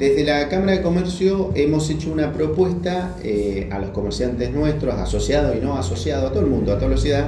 desde la Cámara de Comercio hemos hecho una propuesta eh, a los comerciantes nuestros, asociados y no asociados, a todo el mundo, a toda la ciudad,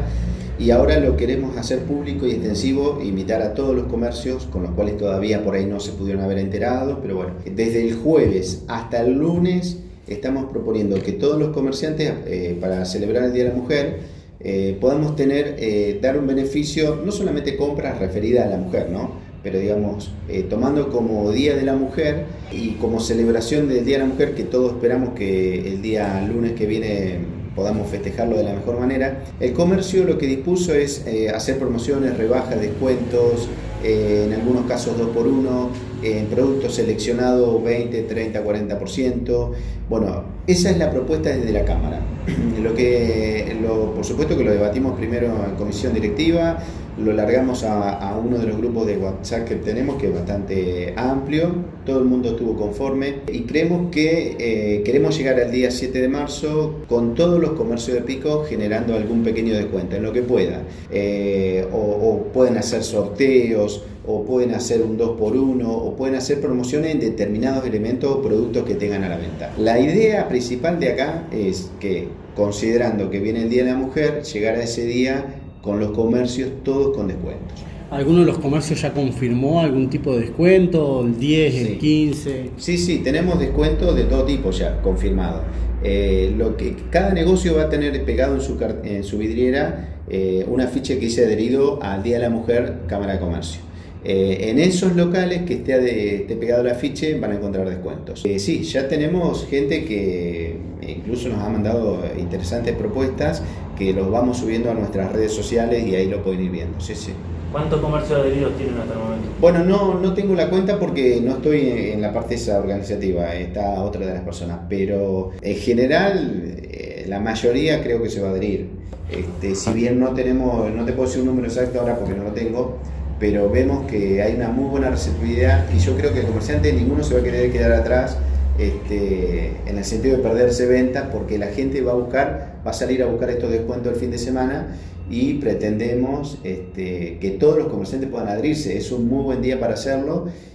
y ahora lo queremos hacer público y extensivo, invitar a todos los comercios con los cuales todavía por ahí no se pudieron haber enterado, pero bueno, desde el jueves hasta el lunes estamos proponiendo que todos los comerciantes, eh, para celebrar el Día de la Mujer, eh, podamos tener, eh, dar un beneficio, no solamente compras referidas a la mujer, ¿no? Pero digamos, tomando como Día de la Mujer y como celebración del Día de la Mujer, que todos esperamos que el día lunes que viene podamos festejarlo de la mejor manera. El comercio lo que dispuso es eh, hacer promociones, rebajas, descuentos, eh, en algunos casos 2 por 1 en productos seleccionados 20, 30, 40%. Bueno, esa es la propuesta desde la Cámara. lo que, lo, por supuesto que lo debatimos primero en comisión directiva, lo largamos a, uno de los grupos de WhatsApp que tenemos, que es bastante amplio, todo el mundo estuvo conforme y creemos que eh, queremos llegar al día 7 de marzo con todos los comercios de pico generando algún pequeño descuento en lo que pueda. Eh, o, o pueden hacer sorteos, o pueden hacer un 2 por 1 o pueden hacer promociones en determinados elementos o productos que tengan a la venta. La idea principal de acá es que, considerando que viene el Día de la Mujer, llegar a ese día con los comercios todos con descuentos. ¿Alguno de los comercios ya confirmó algún tipo de descuento? ¿El 10, el 15? Sí, sí, tenemos descuentos de todo tipo ya, confirmado. Eh, lo que cada negocio va a tener pegado en su, en su vidriera eh, una ficha que dice adherido al Día de la Mujer Cámara de Comercio. Eh, en esos locales que esté, esté, pegado el afiche van a encontrar descuentos. Eh, sí, ya tenemos gente que incluso nos ha mandado interesantes propuestas que los vamos subiendo a nuestras redes sociales y ahí lo pueden ir viendo. Sí, sí. ¿Cuántos comercios adheridos tienen hasta el momento? Bueno, no, no tengo la cuenta porque no estoy en la parte esa organizativa, está otra de las personas, pero en general eh, la mayoría creo que se va a adherir. Este, si bien no tenemos, no te puedo decir un número exacto ahora porque no lo tengo, pero vemos que hay una muy buena receptividad y yo creo que el comerciante ninguno se va a querer quedar atrás este, en el sentido de perderse ventas porque la gente va a buscar, va a salir a buscar estos descuentos el fin de semana y pretendemos este, que todos los comerciantes puedan adherirse. Es un muy buen día para hacerlo